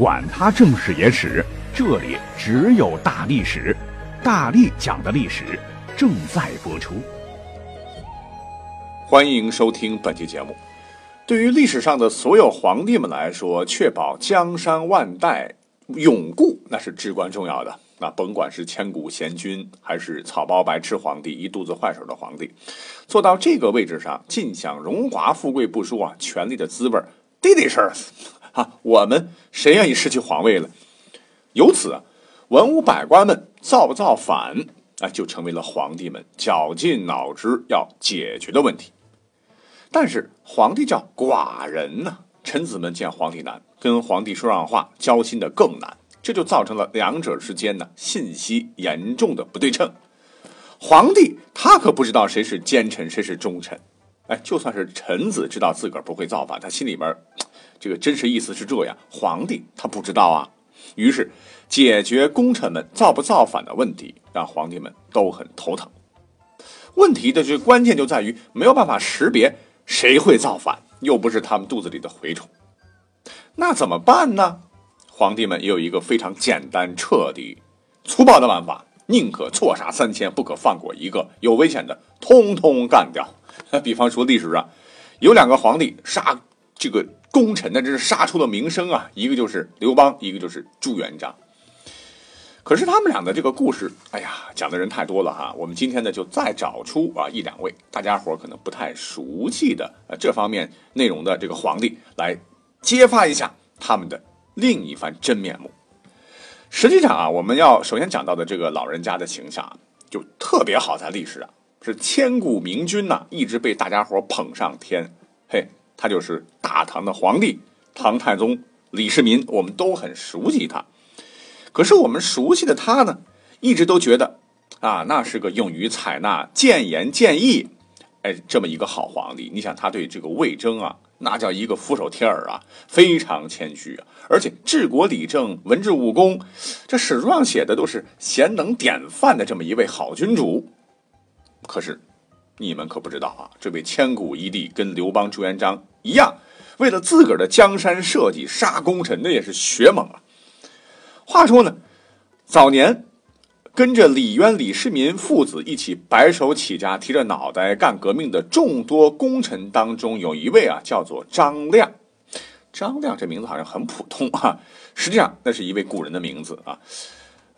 管他正史野史。这里只有大历史，大力讲的历史正在播出。欢迎收听本期节目。对于历史上的所有皇帝们来说，确保江山万代永固，那是至关重要的。那甭管是千古贤君，还是草包白痴皇帝、一肚子坏水的皇帝，做到这个位置上，尽享荣华富贵不说啊，权力的滋味得得是啊，我们谁愿意失去皇位了？由此，文武百官们造不造反，啊，就成为了皇帝们绞尽脑汁要解决的问题。但是，皇帝叫寡人呢，臣子们见皇帝难，跟皇帝说上话交心的更难，这就造成了两者之间呢信息严重的不对称。皇帝他可不知道谁是奸臣，谁是忠臣。哎，就算是臣子知道自个儿不会造反，他心里边这个真实意思是这样，皇帝他不知道啊。于是，解决功臣们造不造反的问题，让皇帝们都很头疼。问题的这关键就在于没有办法识别谁会造反，又不是他们肚子里的蛔虫。那怎么办呢？皇帝们也有一个非常简单、彻底、粗暴的办法：宁可错杀三千，不可放过一个。有危险的，通通干掉。比方说，历史上有两个皇帝杀这个。功臣呢，这是杀出了名声啊！一个就是刘邦，一个就是朱元璋。可是他们俩的这个故事，哎呀，讲的人太多了哈。我们今天呢，就再找出啊一两位大家伙可能不太熟悉的这方面内容的这个皇帝，来揭发一下他们的另一番真面目。实际上啊，我们要首先讲到的这个老人家的形象啊，就特别好，在历史啊是千古明君呐，一直被大家伙捧上天，嘿。他就是大唐的皇帝，唐太宗李世民，我们都很熟悉他。可是我们熟悉的他呢，一直都觉得啊，那是个勇于采纳谏言建议，哎，这么一个好皇帝。你想，他对这个魏征啊，那叫一个俯首帖耳啊，非常谦虚啊，而且治国理政、文治武功，这史书上写的都是贤能典范的这么一位好君主。可是。你们可不知道啊，这位千古一帝跟刘邦、朱元璋一样，为了自个儿的江山社稷杀功臣，那也是血猛啊。话说呢，早年跟着李渊、李世民父子一起白手起家、提着脑袋干革命的众多功臣当中，有一位啊，叫做张亮。张亮这名字好像很普通啊，实际上那是一位古人的名字啊。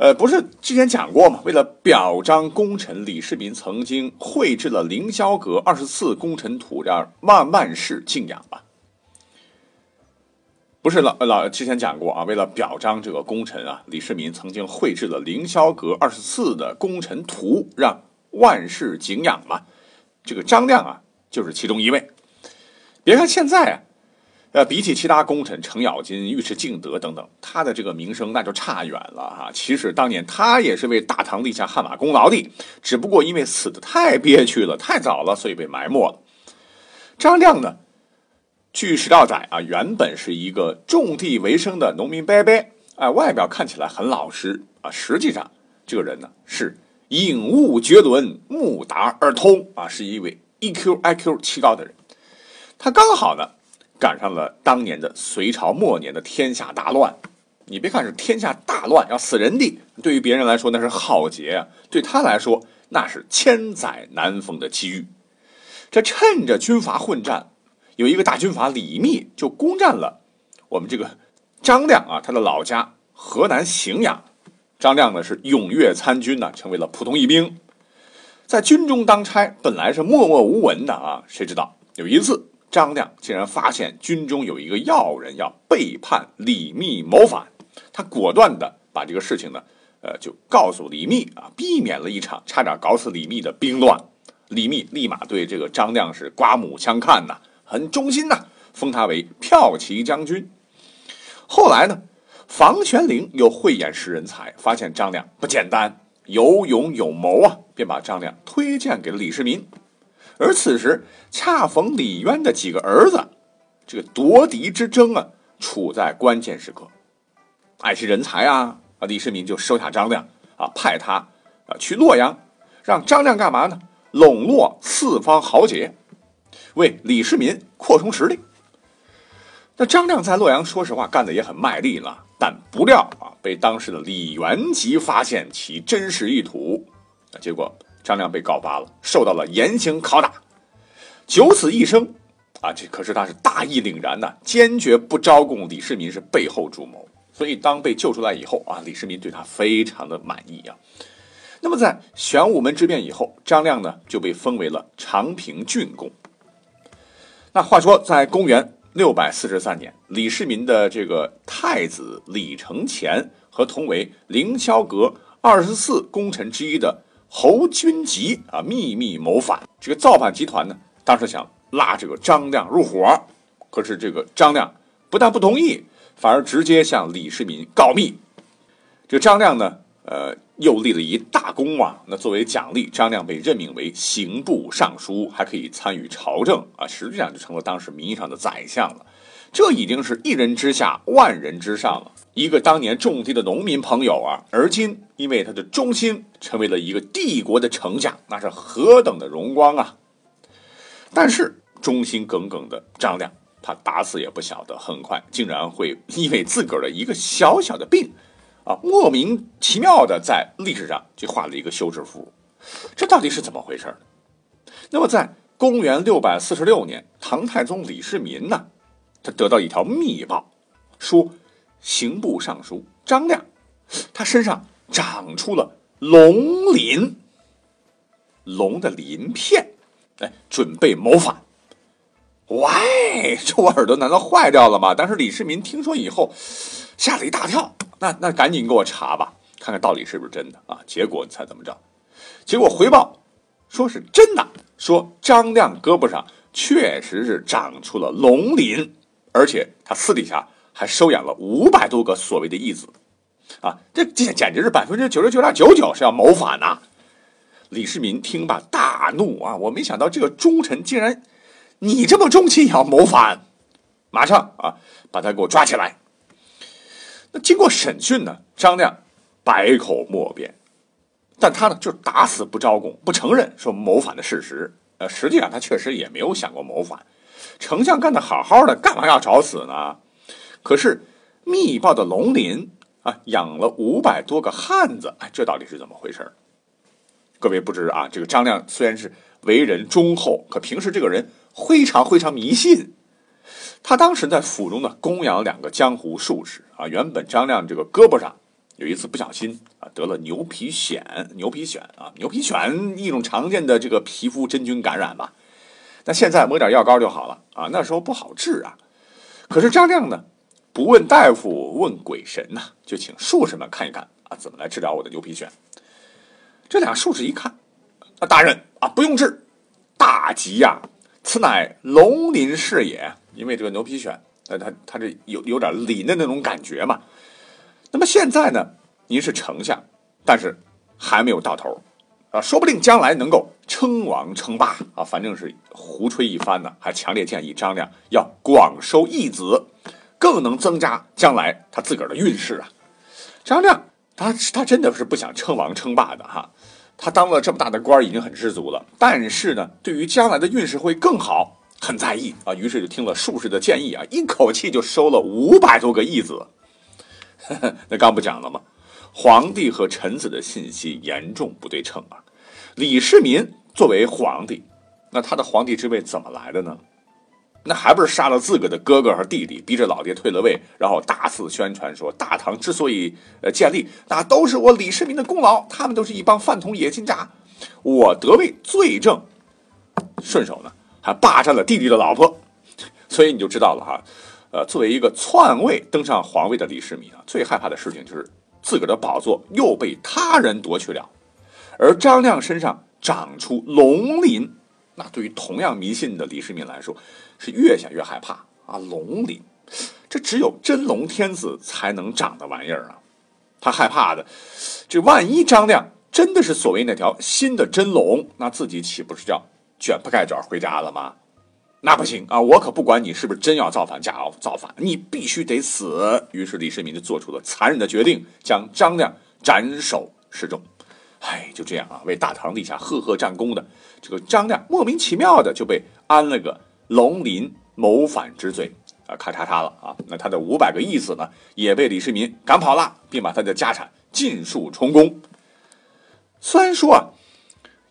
呃，不是之前讲过吗？为了表彰功臣，李世民曾经绘制了凌霄阁二十四功臣图，让万万世敬仰吧。不是老老之前讲过啊？为了表彰这个功臣啊，李世民曾经绘制了凌霄阁二十四的功臣图，让万世敬仰嘛。这个张亮啊，就是其中一位。别看现在啊。呃，比起其他功臣程咬金、尉迟敬德等等，他的这个名声那就差远了哈。其实当年他也是为大唐立下汗马功劳的，只不过因为死的太憋屈了、太早了，所以被埋没了。张亮呢，据史料载啊，原本是一个种地为生的农民伯伯，哎，外表看起来很老实啊，实际上这个人呢是颖悟绝伦、目达而通啊，是一位 EQ、IQ 奇高的人。他刚好呢。赶上了当年的隋朝末年的天下大乱，你别看是天下大乱要死人的，对于别人来说那是浩劫啊，对他来说那是千载难逢的机遇。这趁着军阀混战，有一个大军阀李密就攻占了我们这个张亮啊他的老家河南荥阳。张亮呢是踊跃参军呢，成为了普通一兵，在军中当差，本来是默默无闻的啊，谁知道有一次。张亮竟然发现军中有一个要人要背叛李密谋反，他果断的把这个事情呢，呃，就告诉李密啊，避免了一场差点搞死李密的兵乱。李密立马对这个张亮是刮目相看呐，很忠心呐，封他为骠骑将军。后来呢，房玄龄又慧眼识人才，发现张亮不简单，有勇有谋啊，便把张亮推荐给了李世民。而此时恰逢李渊的几个儿子，这个夺嫡之争啊，处在关键时刻。爱惜人才啊，啊，李世民就收下张亮啊，派他啊去洛阳，让张亮干嘛呢？笼络四方豪杰，为李世民扩充实力。那张亮在洛阳，说实话干的也很卖力了，但不料啊，被当时的李元吉发现其真实意图，那结果张亮被告发了，受到了严刑拷打，九死一生。啊，这可是他是大义凛然呐，坚决不招供李世民是背后主谋。所以当被救出来以后啊，李世民对他非常的满意啊。那么在玄武门之变以后，张亮呢就被封为了长平郡公。那话说，在公元六百四十三年，李世民的这个太子李承乾和同为凌霄阁二十四功臣之一的侯君集啊，秘密谋反。这个造反集团呢，当时想拉这个张亮入伙，可是这个张亮不但不同意，反而直接向李世民告密。这个张亮呢，呃。又立了一大功啊！那作为奖励，张亮被任命为刑部尚书，还可以参与朝政啊！实际上就成了当时名义上的宰相了。这已经是一人之下，万人之上了。一个当年种地的农民朋友啊，而今因为他的忠心，成为了一个帝国的丞相，那是何等的荣光啊！但是忠心耿耿的张亮，他打死也不晓得，很快竟然会因为自个儿的一个小小的病。啊，莫名其妙的在历史上就画了一个休止符，这到底是怎么回事那么，在公元六百四十六年，唐太宗李世民呢，他得到一条密报，说刑部尚书张亮，他身上长出了龙鳞，龙的鳞片，哎，准备谋反。喂，这我耳朵难道坏掉了吗？当时李世民听说以后，吓了一大跳。那那赶紧给我查吧，看看到底是不是真的啊？结果你猜怎么着？结果回报说是真的，说张亮胳膊上确实是长出了龙鳞，而且他私底下还收养了五百多个所谓的义子，啊，这这简直是百分之九十九点九九是要谋反呐！李世民听罢大怒啊！我没想到这个忠臣竟然你这么忠心也要谋反，马上啊把他给我抓起来。那经过审讯呢，张亮百口莫辩，但他呢就打死不招供，不承认说谋反的事实。呃，实际上他确实也没有想过谋反，丞相干的好好的，干嘛要找死呢？可是密报的龙鳞啊，养了五百多个汉子，哎，这到底是怎么回事各位不知啊，这个张亮虽然是为人忠厚，可平时这个人非常非常迷信。他当时在府中呢，供养两个江湖术士啊。原本张亮这个胳膊上有一次不小心啊，得了牛皮癣。牛皮癣啊，牛皮癣一种常见的这个皮肤真菌感染吧。那现在抹点药膏就好了啊。那时候不好治啊。可是张亮呢，不问大夫，问鬼神呐，就请术士们看一看啊，怎么来治疗我的牛皮癣。这俩术士一看，啊，大人啊，不用治，大吉呀，此乃龙鳞是也。因为这个牛皮癣，呃，它它这有有点鳞的那种感觉嘛。那么现在呢，您是丞相，但是还没有到头啊，说不定将来能够称王称霸啊。反正是胡吹一番呢，还强烈建议张亮要广收义子，更能增加将来他自个儿的运势啊。张亮他他真的是不想称王称霸的哈，他当了这么大的官已经很知足了，但是呢，对于将来的运势会更好。很在意啊，于是就听了术士的建议啊，一口气就收了五百多个义子。那刚不讲了吗？皇帝和臣子的信息严重不对称啊。李世民作为皇帝，那他的皇帝之位怎么来的呢？那还不是杀了自个的哥哥和弟弟，逼着老爹退了位，然后大肆宣传说大唐之所以呃建立，那都是我李世民的功劳，他们都是一帮饭桶野心家，我得位罪证，顺手呢。还霸占了弟弟的老婆，所以你就知道了哈。呃，作为一个篡位登上皇位的李世民啊，最害怕的事情就是自个的宝座又被他人夺去了。而张亮身上长出龙鳞，那对于同样迷信的李世民来说，是越想越害怕啊！龙鳞，这只有真龙天子才能长的玩意儿啊！他害怕的，这万一张亮真的是所谓那条新的真龙，那自己岂不是要卷铺盖卷回家了吗？那不行啊！我可不管你是不是真要造反，假要造反，你必须得死。于是李世民就做出了残忍的决定，将张亮斩首示众。哎，就这样啊，为大唐立下赫赫战功的这个张亮，莫名其妙的就被安了个龙鳞谋反之罪啊，咔嚓嚓了啊！那他的五百个义子呢，也被李世民赶跑了，并把他的家产尽数充公。虽然说啊，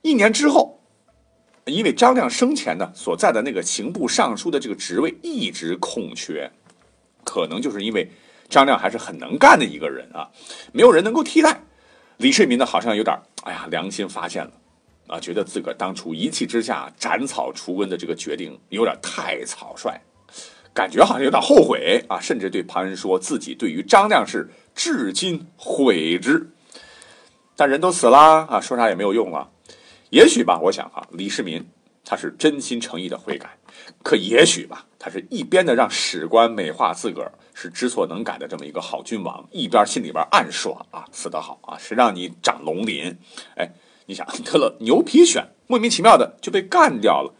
一年之后。因为张亮生前呢所在的那个刑部尚书的这个职位一直空缺，可能就是因为张亮还是很能干的一个人啊，没有人能够替代。李世民呢好像有点哎呀良心发现了啊，觉得自个儿当初一气之下斩草除根的这个决定有点太草率，感觉好像有点后悔啊，甚至对旁人说自己对于张亮是至今悔之。但人都死了啊，说啥也没有用了。也许吧，我想啊，李世民他是真心诚意的悔改，可也许吧，他是一边的让史官美化自个儿是知错能改的这么一个好君王，一边心里边暗爽啊，死得好啊，谁让你长龙鳞？哎，你想得了牛皮癣，莫名其妙的就被干掉了，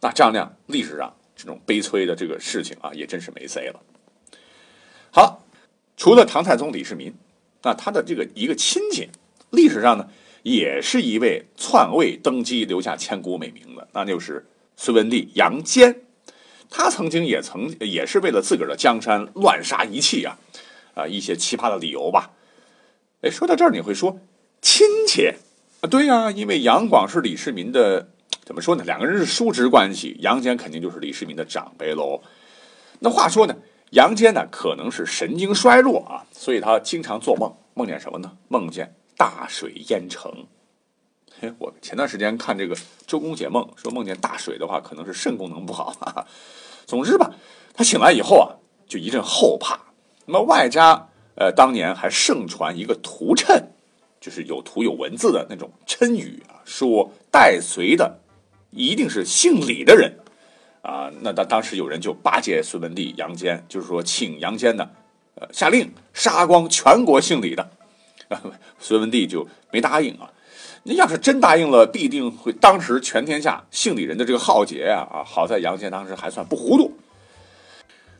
那张亮历史上这种悲催的这个事情啊，也真是没谁了。好，除了唐太宗李世民，那他的这个一个亲戚，历史上呢？也是一位篡位登基留下千古美名的，那就是隋文帝杨坚。他曾经也曾也是为了自个儿的江山乱杀一气啊，啊一些奇葩的理由吧。哎，说到这儿你会说亲戚啊？对呀，因为杨广是李世民的，怎么说呢？两个人是叔侄关系，杨坚肯定就是李世民的长辈喽。那话说呢，杨坚呢可能是神经衰弱啊，所以他经常做梦，梦见什么呢？梦见。大水淹城，嘿，我前段时间看这个周公解梦，说梦见大水的话，可能是肾功能不好。哈哈。总之吧，他醒来以后啊，就一阵后怕。那么外加呃，当年还盛传一个图谶，就是有图有文字的那种谶语啊，说带隋的一定是姓李的人啊。那当当时有人就巴结隋文帝杨坚，就是说请杨坚呢，呃，下令杀光全国姓李的。隋文帝就没答应啊！那要是真答应了，必定会当时全天下姓李人的这个浩劫啊！啊，好在杨坚当时还算不糊涂。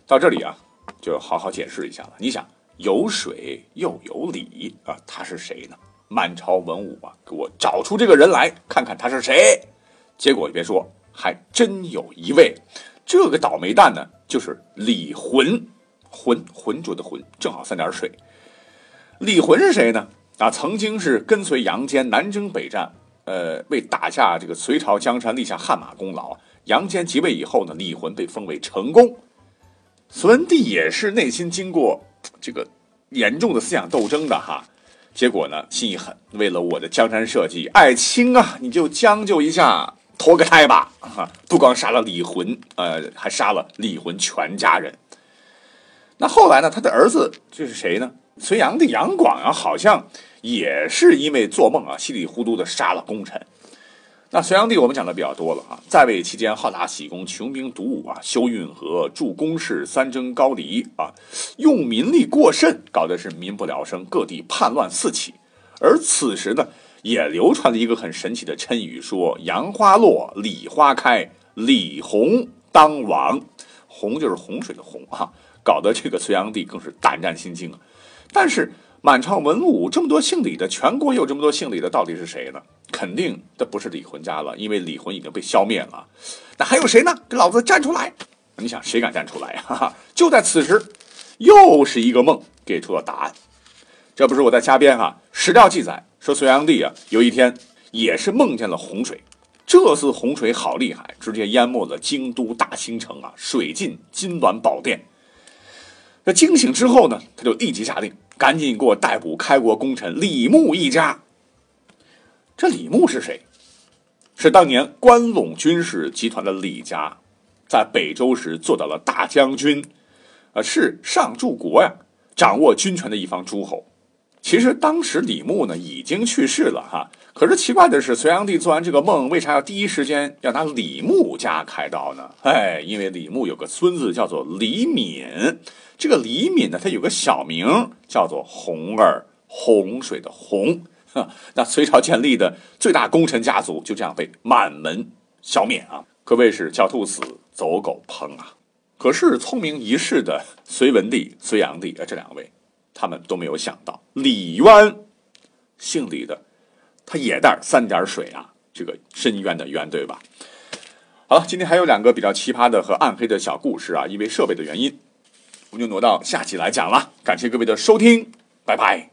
到这里啊，就好好解释一下了。你想，有水又有李啊，他是谁呢？满朝文武啊，给我找出这个人来，看看他是谁。结果别说，还真有一位，这个倒霉蛋呢，就是李浑，浑浑浊的浑，正好三点水。李浑是谁呢？啊，曾经是跟随杨坚南征北战，呃，为打下这个隋朝江山立下汗马功劳。杨坚即位以后呢，李浑被封为成功。隋文帝也是内心经过这个严重的思想斗争的哈，结果呢，心一狠，为了我的江山社稷，爱卿啊，你就将就一下，投个胎吧！哈，不光杀了李浑，呃，还杀了李浑全家人。那后来呢，他的儿子这是谁呢？隋炀帝杨广啊，好像也是因为做梦啊，稀里糊涂的杀了功臣。那隋炀帝我们讲的比较多了啊，在位期间好大喜功，穷兵黩武啊，修运河、筑工事、三征高丽啊，用民力过甚，搞得是民不聊生，各地叛乱四起。而此时呢，也流传了一个很神奇的谶语，说杨花落，李花开，李弘当王。洪就是洪水的洪啊，搞得这个隋炀帝更是胆战心惊啊。但是满朝文武这么多姓李的，全国有这么多姓李的，到底是谁呢？肯定这不是李浑家了，因为李浑已经被消灭了。那还有谁呢？给老子站出来！你想谁敢站出来呀？就在此时，又是一个梦给出了答案。这不是我在瞎编哈，史料记载说隋炀帝啊，有一天也是梦见了洪水。这次洪水好厉害，直接淹没了京都大兴城啊，水浸金銮宝殿。那惊醒之后呢，他就立即下令，赶紧给我逮捕开国功臣李牧一家。这李牧是谁？是当年关陇军事集团的李家，在北周时做到了大将军，啊，是上柱国呀，掌握军权的一方诸侯。其实当时李牧呢已经去世了哈，可是奇怪的是，隋炀帝做完这个梦，为啥要第一时间要拿李牧家开刀呢？哎，因为李牧有个孙子叫做李敏，这个李敏呢，他有个小名叫做洪儿，洪水的洪。那隋朝建立的最大功臣家族就这样被满门消灭啊，可谓是狡兔死，走狗烹啊。可是聪明一世的隋文帝、隋炀帝啊，这两位。他们都没有想到，李渊，姓李的，他也带三点水啊，这个深渊的渊，对吧？好了，今天还有两个比较奇葩的和暗黑的小故事啊，因为设备的原因，我们就挪到下期来讲了。感谢各位的收听，拜拜。